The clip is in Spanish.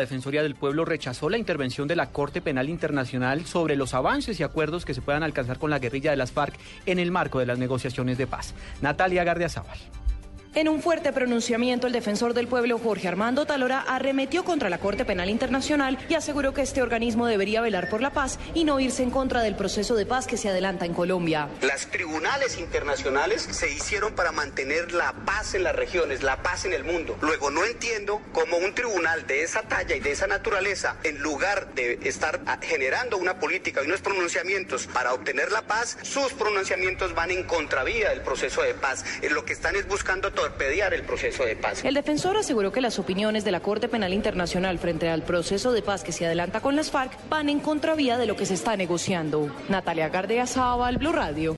La Defensoría del Pueblo rechazó la intervención de la Corte Penal Internacional sobre los avances y acuerdos que se puedan alcanzar con la guerrilla de las FARC en el marco de las negociaciones de paz. Natalia Gardiazabal. En un fuerte pronunciamiento, el defensor del pueblo Jorge Armando Talora arremetió contra la Corte Penal Internacional y aseguró que este organismo debería velar por la paz y no irse en contra del proceso de paz que se adelanta en Colombia. Las tribunales internacionales se hicieron para mantener la paz en las regiones, la paz en el mundo. Luego no entiendo cómo un tribunal de esa talla y de esa naturaleza, en lugar de estar generando una política y unos pronunciamientos para obtener la paz, sus pronunciamientos van en contravía del proceso de paz. Lo que están es buscando el proceso de paz. El defensor aseguró que las opiniones de la Corte Penal Internacional frente al proceso de paz que se adelanta con las FARC van en contravía de lo que se está negociando. Natalia Gardea Sábal, Blue Radio.